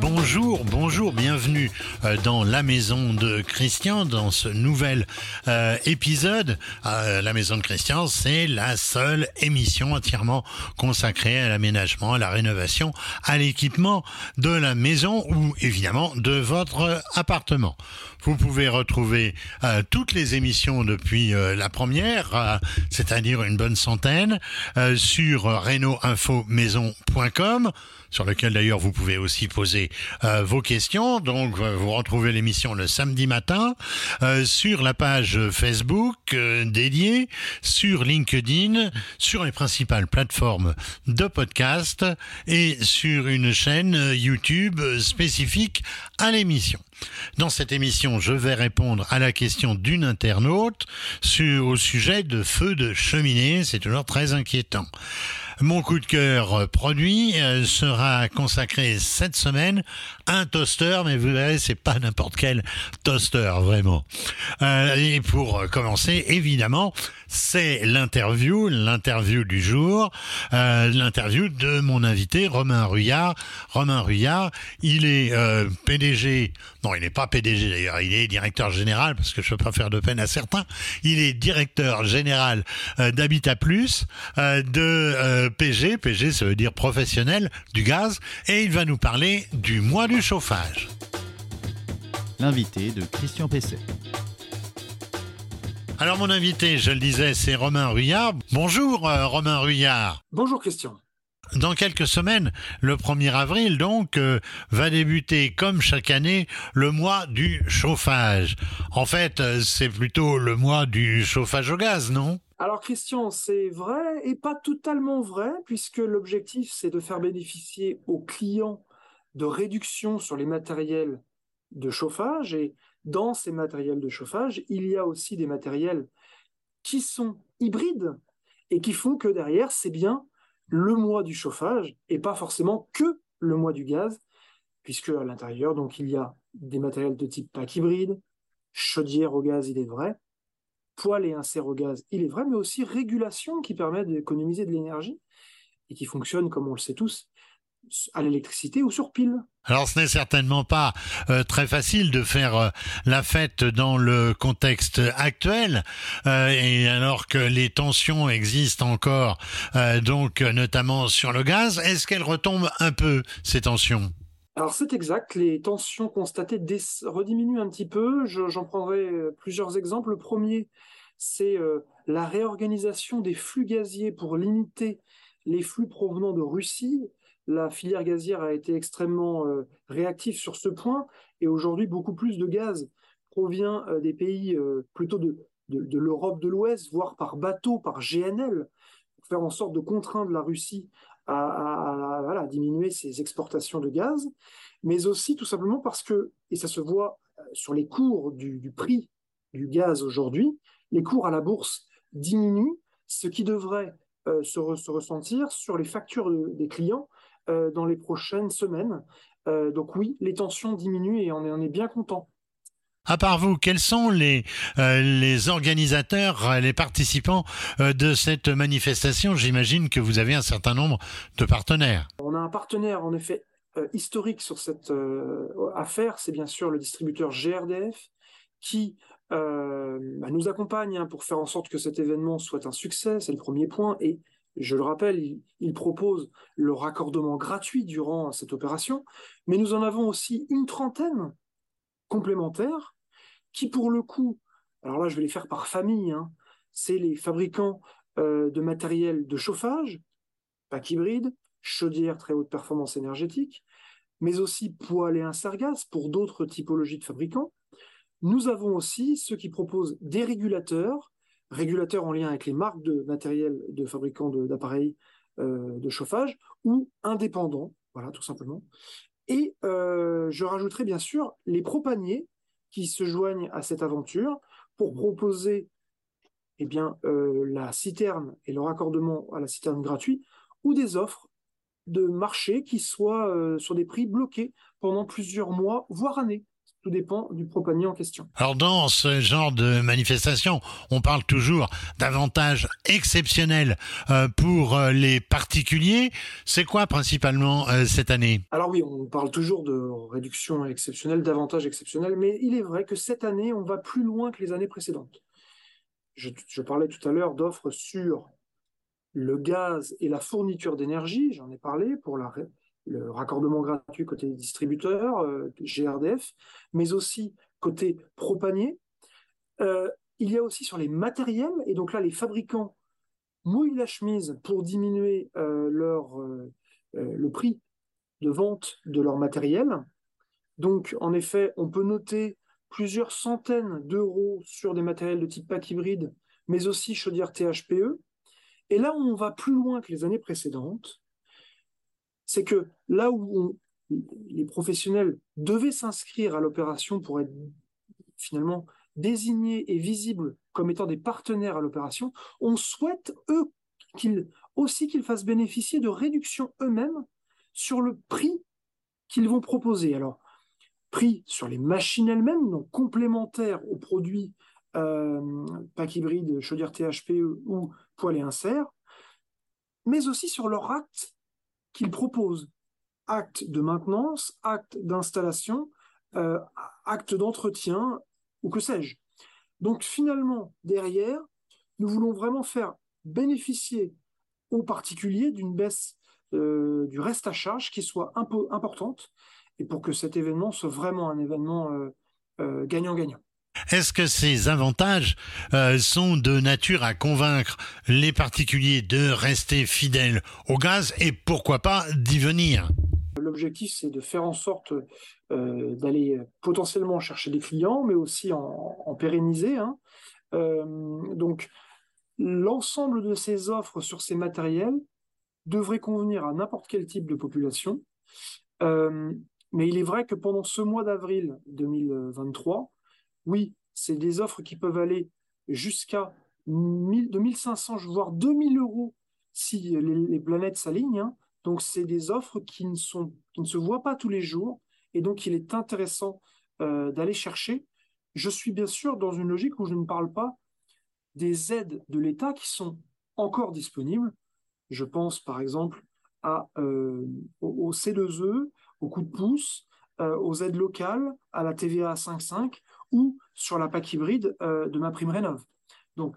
Bonjour, bonjour, bienvenue euh, dans la maison de Christian, dans ce nouvel euh, épisode. Euh, la maison de Christian, c'est la seule émission entièrement consacrée à l'aménagement, à la rénovation, à l'équipement de la maison ou évidemment de votre appartement. Vous pouvez retrouver toutes les émissions depuis la première, c'est-à-dire une bonne centaine, sur reno-info-maison.com sur lequel d'ailleurs vous pouvez aussi poser vos questions. Donc vous retrouvez l'émission le samedi matin sur la page Facebook dédiée, sur LinkedIn, sur les principales plateformes de podcast et sur une chaîne YouTube spécifique à l'émission. Dans cette émission, je vais répondre à la question d'une internaute sur, au sujet de feux de cheminée. C'est toujours très inquiétant. Mon coup de cœur produit euh, sera consacré cette semaine à un toaster, mais vous verrez, c'est pas n'importe quel toaster, vraiment. Euh, et pour commencer, évidemment, c'est l'interview, l'interview du jour, euh, l'interview de mon invité Romain Ruyard. Romain Ruyard, il est PDG, non, il n'est pas PDG d'ailleurs, il est directeur général, parce que je ne peux pas faire de peine à certains, il est directeur général d'Habitat Plus, de PG, PG ça veut dire professionnel du gaz, et il va nous parler du mois du chauffage. L'invité de Christian Pesset. Alors mon invité, je le disais, c'est Romain Ruyard. Bonjour euh, Romain Ruyard. Bonjour Christian. Dans quelques semaines, le 1er avril, donc, euh, va débuter, comme chaque année, le mois du chauffage. En fait, euh, c'est plutôt le mois du chauffage au gaz, non? Alors Christian, c'est vrai et pas totalement vrai, puisque l'objectif, c'est de faire bénéficier aux clients de réductions sur les matériels de chauffage. Et dans ces matériels de chauffage, il y a aussi des matériels qui sont hybrides et qui font que derrière, c'est bien le mois du chauffage et pas forcément que le mois du gaz, puisque à l'intérieur, donc il y a des matériels de type pack hybride, chaudière au gaz, il est vrai, poêle et insert au gaz, il est vrai, mais aussi régulation qui permet d'économiser de l'énergie et qui fonctionne, comme on le sait tous, à l'électricité ou sur pile. Alors ce n'est certainement pas euh, très facile de faire euh, la fête dans le contexte actuel euh, et alors que les tensions existent encore donc notamment sur le gaz, est-ce qu'elles retombent un peu ces tensions? Alors c'est exact, les tensions constatées rediminuent un petit peu. J'en prendrai plusieurs exemples. Le premier, c'est euh, la réorganisation des flux gaziers pour limiter les flux provenant de Russie. La filière gazière a été extrêmement euh, réactive sur ce point et aujourd'hui beaucoup plus de gaz provient euh, des pays plutôt de, de l'Europe de l'Ouest, voire par bateau, par GNL, pour faire en sorte de contraindre la Russie à, diminuer ses exportations de gaz, mais aussi tout simplement parce que, et ça se voit euh, sur les cours du, prix du gaz aujourd'hui, les cours à la bourse diminuent, ce qui devrait euh, se, ressentir sur les factures des clients euh, dans les prochaines semaines. donc oui, les tensions diminuent et on est, on est bien content. À part vous, quels sont les, euh, organisateurs, euh, les participants euh, de cette manifestation? J'imagine que vous avez un certain nombre de partenaires. On a un partenaire en effet historique sur cette affaire, c'est bien sûr le distributeur GRDF qui bah, nous accompagne hein, pour faire en sorte que cet événement soit un succès, c'est le premier point. Et je le rappelle, il, propose le raccordement gratuit durant cette opération, mais nous en avons aussi une trentaine complémentaires qui pour le coup, alors là je vais les faire par famille, hein, c'est les fabricants euh, de matériel de chauffage, pack hybride, chaudière très haute performance énergétique, mais aussi poêle et insert gaz pour d'autres typologies de fabricants. Nous avons aussi ceux qui proposent des régulateurs, régulateurs en lien avec les marques de matériel de fabricants d'appareils euh, de chauffage ou indépendants, voilà tout simplement. Et euh, je rajouterai bien sûr les propaniers qui se joignent à cette aventure pour proposer eh bien, euh, la citerne et le raccordement à la citerne gratuit ou des offres de marché qui soient euh, sur des prix bloqués pendant plusieurs mois, voire années. Tout dépend du propanier en question. Alors dans ce genre de manifestation, on parle toujours d'avantages exceptionnels euh, pour euh, les particuliers. C'est quoi principalement euh, cette année? Alors oui, on parle toujours de réduction exceptionnelle, d'avantages exceptionnels, mais il est vrai que cette année, on va plus loin que les années précédentes. Je, je parlais tout à l'heure d'offres sur le gaz et la fourniture d'énergie, j'en ai parlé pour la, le raccordement gratuit côté distributeur, euh, GRDF, mais aussi côté propanier. Euh, il y a aussi sur les matériels, et donc là, les fabricants mouillent la chemise pour diminuer euh, leur, le prix de vente de leur matériel. Donc, en effet, on peut noter plusieurs centaines d'euros sur des matériels de type pack hybride, mais aussi chaudière THPE. Et là on va plus loin que les années précédentes, c'est que là où les professionnels devaient s'inscrire à l'opération pour être finalement désignés et visibles comme étant des partenaires à l'opération, on souhaite eux aussi qu'ils fassent bénéficier de réductions eux-mêmes sur le prix qu'ils vont proposer. Alors, prix sur les machines elles-mêmes, donc complémentaires aux produits euh, pack hybride, chaudière THPE ou poêle et insert, mais aussi sur leur acte qu'ils proposent. Acte de maintenance, acte d'installation, euh, acte d'entretien, ou que sais-je. Donc finalement, derrière, nous voulons vraiment faire bénéficier aux particuliers d'une baisse euh, du reste à charge qui soit peu importante et pour que cet événement soit vraiment un événement euh, gagnant-gagnant. Est-ce que ces avantages euh, sont de nature à convaincre les particuliers de rester fidèles au gaz et pourquoi pas d'y venir? L'objectif, c'est de faire en sorte euh, d'aller potentiellement chercher des clients, mais aussi en, pérenniser. Hein. Euh, donc, l'ensemble de ces offres sur ces matériels devrait convenir à n'importe quel type de population. mais il est vrai que pendant ce mois d'avril 2023, oui, c'est des offres qui peuvent aller jusqu'à 2500, voire 2000 euros si les, planètes s'alignent. Hein. Donc, c'est des offres qui ne, se voient pas tous les jours. Et donc, il est intéressant euh, d'aller chercher. Je suis bien sûr dans une logique où je ne parle pas des aides de l'État qui sont encore disponibles. Je pense par exemple euh, au, C2E, au coup de pouce, euh, aux aides locales, à la TVA 5.5 ou sur la PAC hybride euh, de ma prime rénov. Donc,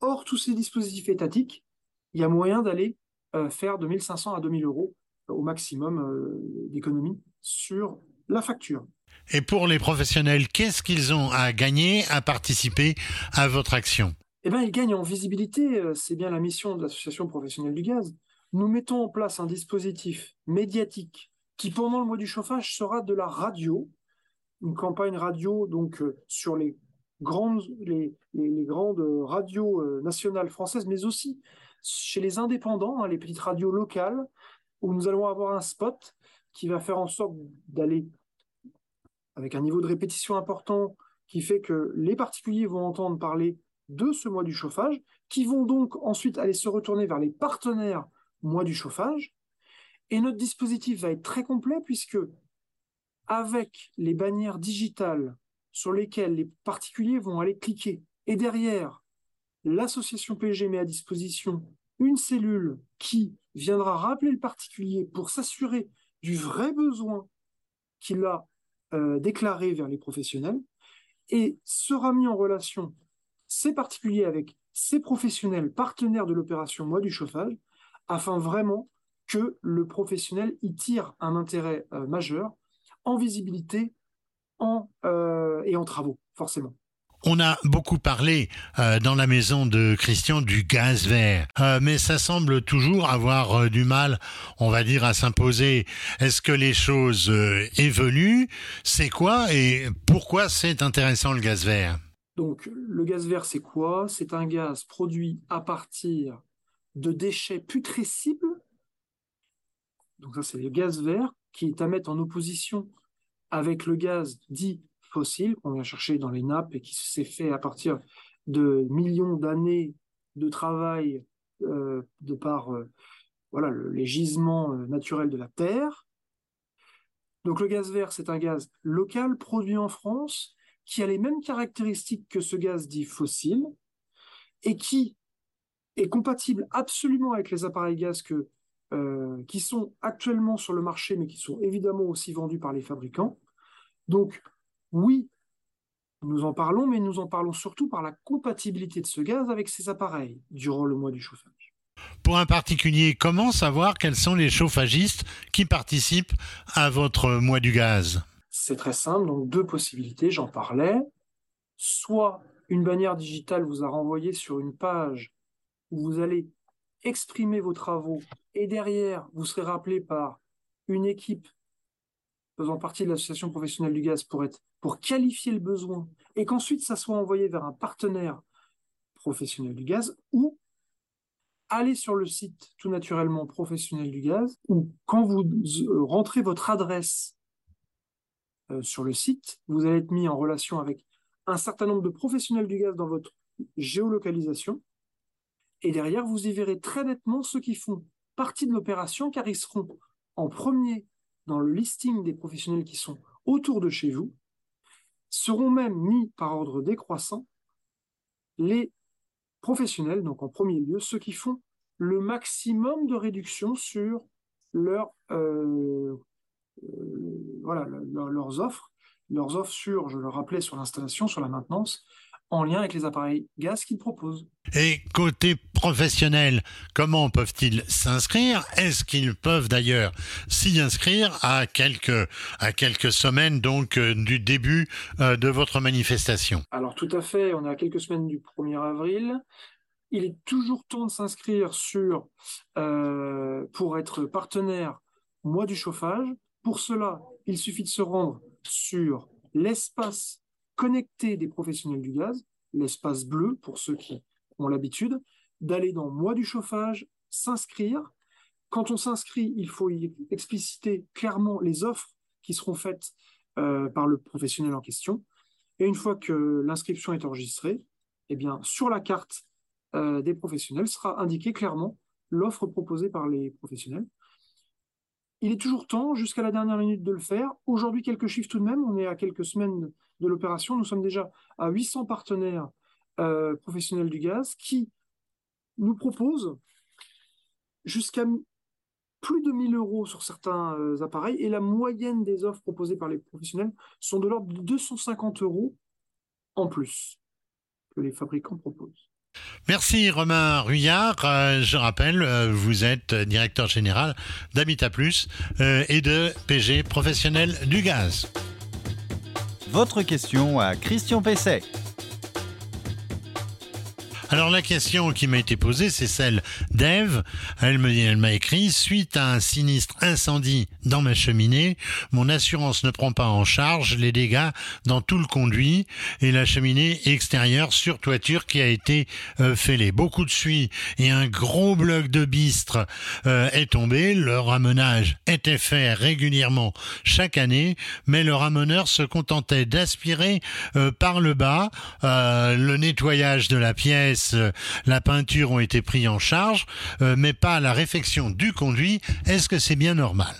hors tous ces dispositifs étatiques, il y a moyen d'aller euh, faire de 1500 à 2000 euros au maximum d'économie sur la facture. Et pour les professionnels, qu'est-ce qu'ils ont à gagner à participer à votre action? Eh bien, ils gagnent en visibilité. C'est bien la mission de l'Association professionnelle du gaz. Nous mettons en place un dispositif médiatique qui pendant le mois du chauffage sera de la radio, une campagne radio donc euh, sur les grandes, les, les, grandes radios euh, nationales françaises, mais aussi chez les indépendants, hein, les petites radios locales, où nous allons avoir un spot qui va faire en sorte d'aller avec un niveau de répétition important qui fait que les particuliers vont entendre parler de ce mois du chauffage, qui vont donc ensuite aller se retourner vers les partenaires mois du chauffage, et notre dispositif va être très complet puisque avec les bannières digitales sur lesquelles les particuliers vont aller cliquer, et derrière, l'association PG met à disposition une cellule qui viendra rappeler le particulier pour s'assurer du vrai besoin qu'il a euh, déclaré vers les professionnels, et sera mis en relation ces particuliers avec ces professionnels partenaires de l'opération Moi du chauffage, afin vraiment que le professionnel y tire un intérêt euh, majeur en visibilité en, euh, et en travaux, forcément. On a beaucoup parlé euh, dans la maison de Christian du gaz vert, mais ça semble toujours avoir du mal, on va dire, à s'imposer. Est-ce que les choses évoluent? C'est quoi et pourquoi c'est intéressant le gaz vert? Donc le gaz vert, c'est quoi? C'est un gaz produit à partir de déchets putrescibles. Donc ça, c'est le gaz vert qui est à mettre en opposition avec le gaz dit fossile qu'on vient chercher dans les nappes et qui s'est fait à partir de millions d'années de travail euh, de par euh, voilà, les gisements euh, naturels de la Terre. Donc le gaz vert, c'est un gaz local produit en France qui a les mêmes caractéristiques que ce gaz dit fossile et qui est compatible absolument avec les appareils gaz que, euh, qui sont actuellement sur le marché, mais qui sont évidemment aussi vendus par les fabricants. Donc, oui, nous en parlons, mais nous en parlons surtout par la compatibilité de ce gaz avec ces appareils durant le mois du chauffage. Pour un particulier, comment savoir quels sont les chauffagistes qui participent à votre mois du gaz? C'est très simple, donc deux possibilités, j'en parlais. Soit une bannière digitale vous a renvoyé sur une page où vous allez exprimer vos travaux et derrière, vous serez rappelé par une équipe faisant partie de l'association professionnelle du gaz pour, être, pour qualifier le besoin et qu'ensuite ça soit envoyé vers un partenaire professionnel du gaz ou aller sur le site tout naturellement professionnel du gaz ou quand vous euh, rentrez votre adresse euh, sur le site, vous allez être mis en relation avec un certain nombre de professionnels du gaz dans votre géolocalisation. Et derrière vous y verrez très nettement ceux qui font partie de l'opération car ils seront en premier dans le listing des professionnels qui sont autour de chez vous, seront même mis par ordre décroissant les professionnels, donc en premier lieu, ceux qui font le maximum de réduction sur leur, euh, euh, voilà, leurs offres, leurs offres sur, je le rappelais, sur l'installation, sur la maintenance, en lien avec les appareils gaz qu'ils proposent. Et côté professionnel, comment peuvent-ils s'inscrire? Est-ce qu'ils peuvent d'ailleurs s'y inscrire à quelques, à quelques semaines donc euh, du début euh, de votre manifestation? Alors tout à fait, on est à quelques semaines du 1er avril. Il est toujours temps de s'inscrire sur euh, pour être partenaire mois du chauffage. Pour cela, il suffit de se rendre sur l'espace connecter des professionnels du gaz, l'espace bleu pour ceux qui ont l'habitude, d'aller dans Mois du chauffage, s'inscrire. Quand on s'inscrit, il faut y expliciter clairement les offres qui seront faites euh, par le professionnel en question. Et une fois que l'inscription est enregistrée, eh bien, sur la carte euh, des professionnels sera indiqué clairement l'offre proposée par les professionnels. Il est toujours temps, jusqu'à la dernière minute, de le faire. Aujourd'hui, quelques chiffres tout de même. On est à quelques semaines de l'opération. Nous sommes déjà à 800 partenaires euh, professionnels du gaz qui nous proposent jusqu'à plus de 1000 euros sur certains euh, appareils. Et la moyenne des offres proposées par les professionnels sont de l'ordre de 250 euros en plus que les fabricants proposent. Merci Romain Ruyard. Euh, je rappelle, vous êtes directeur général d'Habitat Plus et de PG professionnel du gaz. Votre question à Christian Pesset. Alors la question qui m'a été posée, c'est celle d'Ève. Elle m'a écrit suite à un sinistre incendie dans ma cheminée, mon assurance ne prend pas en charge les dégâts dans tout le conduit et la cheminée extérieure sur toiture qui a été euh, fêlée. Beaucoup de suie et un gros bloc de bistre euh, est tombé. Le ramenage était fait régulièrement chaque année, mais le rameneur se contentait d'aspirer euh, par le bas le nettoyage de la pièce euh, la peinture ont été pris en charge, euh, mais pas la réfection du conduit. Est-ce que c'est bien normal?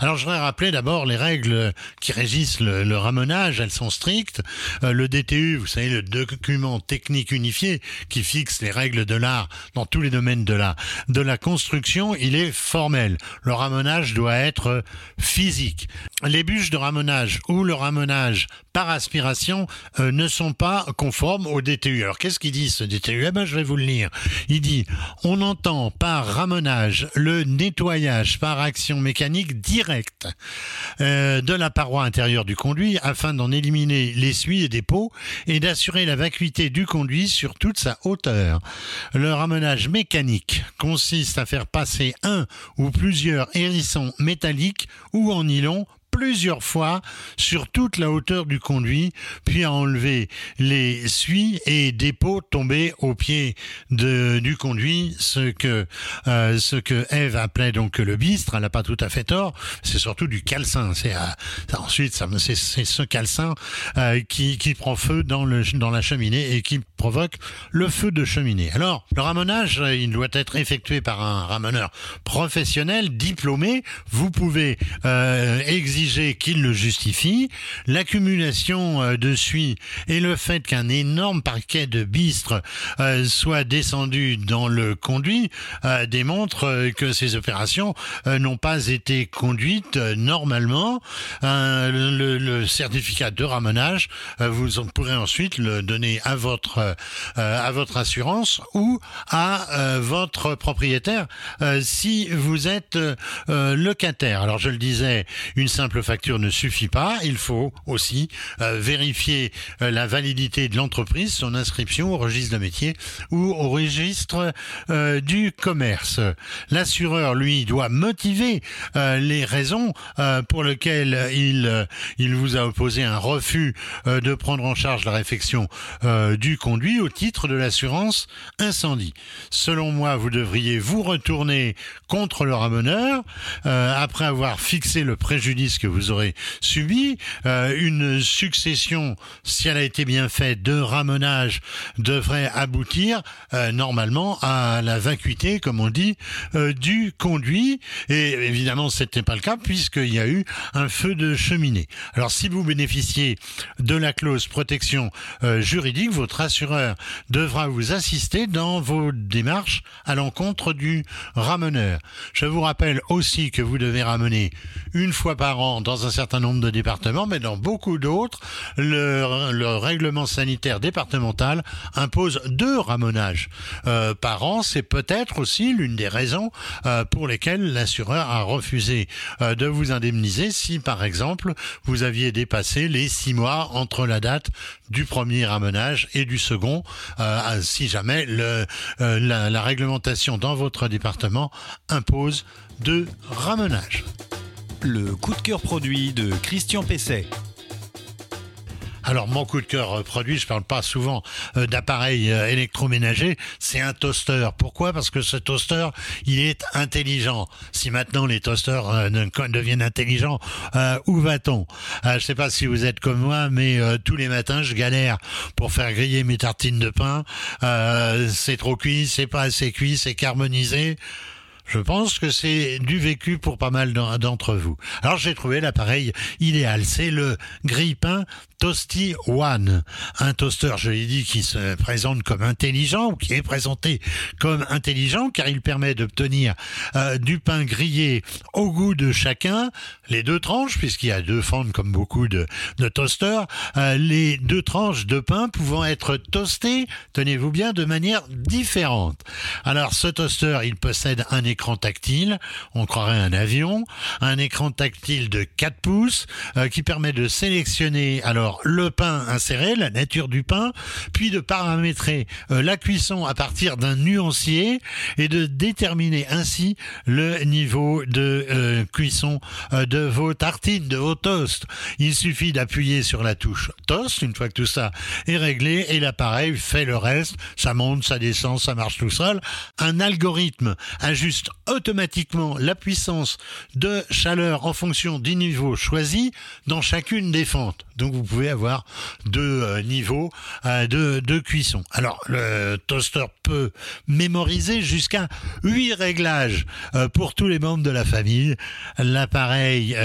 Alors je voudrais rappeler d'abord les règles qui régissent le, ramenage, elles sont strictes. Euh, le DTU, vous savez, le document technique unifié qui fixe les règles de l'art dans tous les domaines de la, de la construction, il est formel. Le ramenage doit être physique. Les bûches de ramenage ou le ramenage par aspiration euh, ne sont pas conformes au DTU. Alors qu'est-ce qu'il dit ce DTU Eh ben je vais vous le lire. Il dit on entend par ramenage le nettoyage par action mécanique direct euh, de la paroi intérieure du conduit afin d'en éliminer l'essuie et des pots et d'assurer la vacuité du conduit sur toute sa hauteur. Le ramenage mécanique consiste à faire passer un ou plusieurs hérissons métalliques ou en nylon plusieurs fois sur toute la hauteur du conduit, puis à enlever les suies et dépôts tombés au pied du conduit, ce que euh, ce que Eve appelait donc le bistre. Elle n'a pas tout à fait tort. C'est surtout du calcin. C'est euh, ensuite c'est ce calcin euh, qui qui prend feu dans le dans la cheminée et qui provoque le feu de cheminée. Alors le ramenage, il doit être effectué par un rameneur professionnel diplômé. Vous pouvez exiger exigez qu'il le justifie. L'accumulation de suie et le fait qu'un énorme parquet de bistre soit descendu dans le conduit démontre que ces opérations n'ont pas été conduites normalement. Le, certificat de ramenage, vous pourrez ensuite le donner à votre à votre assurance ou à votre propriétaire si vous êtes locataire. Alors je le disais, une simple facture ne suffit pas. Il faut aussi euh, vérifier euh, la validité de l'entreprise, son inscription au registre de métier ou au registre euh, du commerce. L'assureur, lui, doit motiver les raisons pour lesquelles il, il vous a opposé un refus de prendre en charge la réfection du conduit au titre de l'assurance incendie. Selon moi, vous devriez vous retourner contre le ramoneur après avoir fixé le préjudice que vous aurez subi, euh, une succession, si elle a été bien faite, de ramenage devrait aboutir euh, normalement à la vacuité, comme on dit, euh, du conduit. Et évidemment, ce n'était pas le cas puisqu'il y a eu un feu de cheminée. Alors, si vous bénéficiez de la clause protection juridique, votre assureur devra vous assister dans vos démarches à l'encontre du rameneur. Je vous rappelle aussi que vous devez ramener une fois par an dans un certain nombre de départements, mais dans beaucoup d'autres, le, règlement sanitaire départemental impose deux ramonages euh, par an. C'est peut-être aussi l'une des raisons euh, pour lesquelles l'assureur a refusé euh, de vous indemniser si, par exemple, vous aviez dépassé les six mois entre la date du premier ramenage et du second, si jamais la, réglementation dans votre département impose de ramenage le coup de cœur produit de Christian Pesset. Alors mon coup de cœur euh, produit, je parle pas souvent euh, d'appareils euh, électroménagers, c'est un toaster. Pourquoi? Parce que ce toaster, il est intelligent. Si maintenant les toasters deviennent intelligents, où va-t-on? Je sais pas si vous êtes comme moi, mais tous les matins, je galère pour faire griller mes tartines de pain. c'est trop cuit, c'est pas assez cuit, c'est carbonisé. Je pense que c'est du vécu pour pas mal d'entre vous. Alors j'ai trouvé l'appareil idéal. C'est le grille-pain Toasty One, un toaster, je l'ai dit, qui se présente comme intelligent ou qui est présenté comme intelligent car il permet d'obtenir euh, du pain grillé au goût de chacun, les deux tranches, puisqu'il y a deux fentes comme beaucoup de, de toasters, euh, les deux tranches de pain pouvant être toastées, tenez-vous bien, de manière différente. Alors ce toaster, il possède un écran tactile, on croirait un avion, un écran tactile de 4 pouces euh, qui permet de sélectionner alors le pain inséré, la nature du pain, puis de paramétrer euh, la cuisson à partir d'un nuancier et de déterminer ainsi le niveau de euh, cuisson de vos tartines, de vos toasts. Il suffit d'appuyer sur la touche toast une fois que tout ça est réglé et l'appareil fait le reste. Ça monte, ça descend, ça marche tout seul. Un algorithme ajuste automatiquement la puissance de chaleur en fonction du niveau choisi dans chacune des fentes. Donc vous pouvez avoir deux euh, niveaux euh, de, cuisson. Alors le toaster peut mémoriser jusqu'à huit réglages euh, pour tous les membres de la famille. L'appareil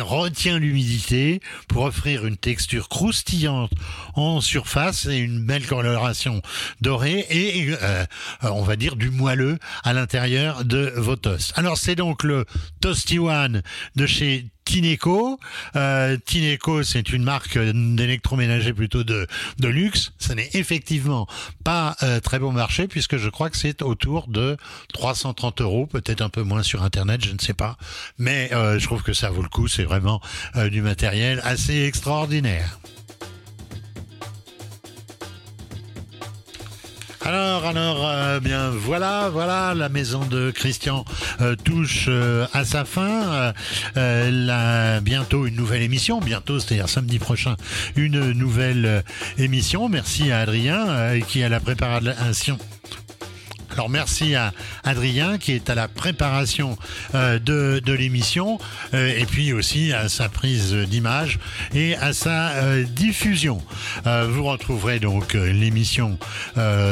retient l'humidité pour offrir une texture croustillante en surface et une belle coloration dorée et on va dire du moelleux à l'intérieur de vos toasts. Alors c'est donc le Toasty One de chez Tineco. Euh, Tineco, c'est une marque d'électroménager plutôt de, de luxe. Ce n'est effectivement pas euh, très bon marché puisque je crois que c'est autour de 330 euros, peut-être un peu moins sur Internet, je ne sais pas. Mais euh, je trouve que ça vaut le coup. C'est vraiment euh, du matériel assez extraordinaire. Alors, alors, euh, bien voilà, voilà, la maison de Christian euh, touche euh, à sa fin. Là, bientôt une nouvelle émission, bientôt, c'est-à-dire samedi prochain, une nouvelle émission. Merci à Adrien qui a la préparation Alors merci à Adrien qui est à la préparation euh, de, de l'émission euh, et puis aussi à sa prise d'image et à sa euh, diffusion. Vous retrouverez donc l'émission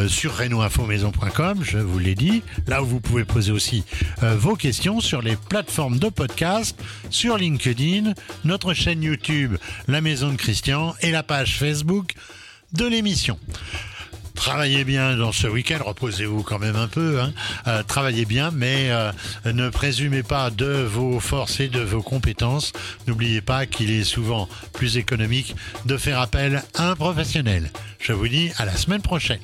sur renoinfomaison.com, je vous l'ai dit, là où vous pouvez poser aussi vos questions sur les plateformes de podcast, sur LinkedIn, notre chaîne YouTube La Maison de Christian et la page Facebook de l'émission. Travaillez bien dans ce week-end, reposez-vous quand même un peu, hein. Euh, travaillez bien, mais euh, ne présumez pas de vos forces et de vos compétences. N'oubliez pas qu'il est souvent plus économique de faire appel à un professionnel. Je vous dis à la semaine prochaine.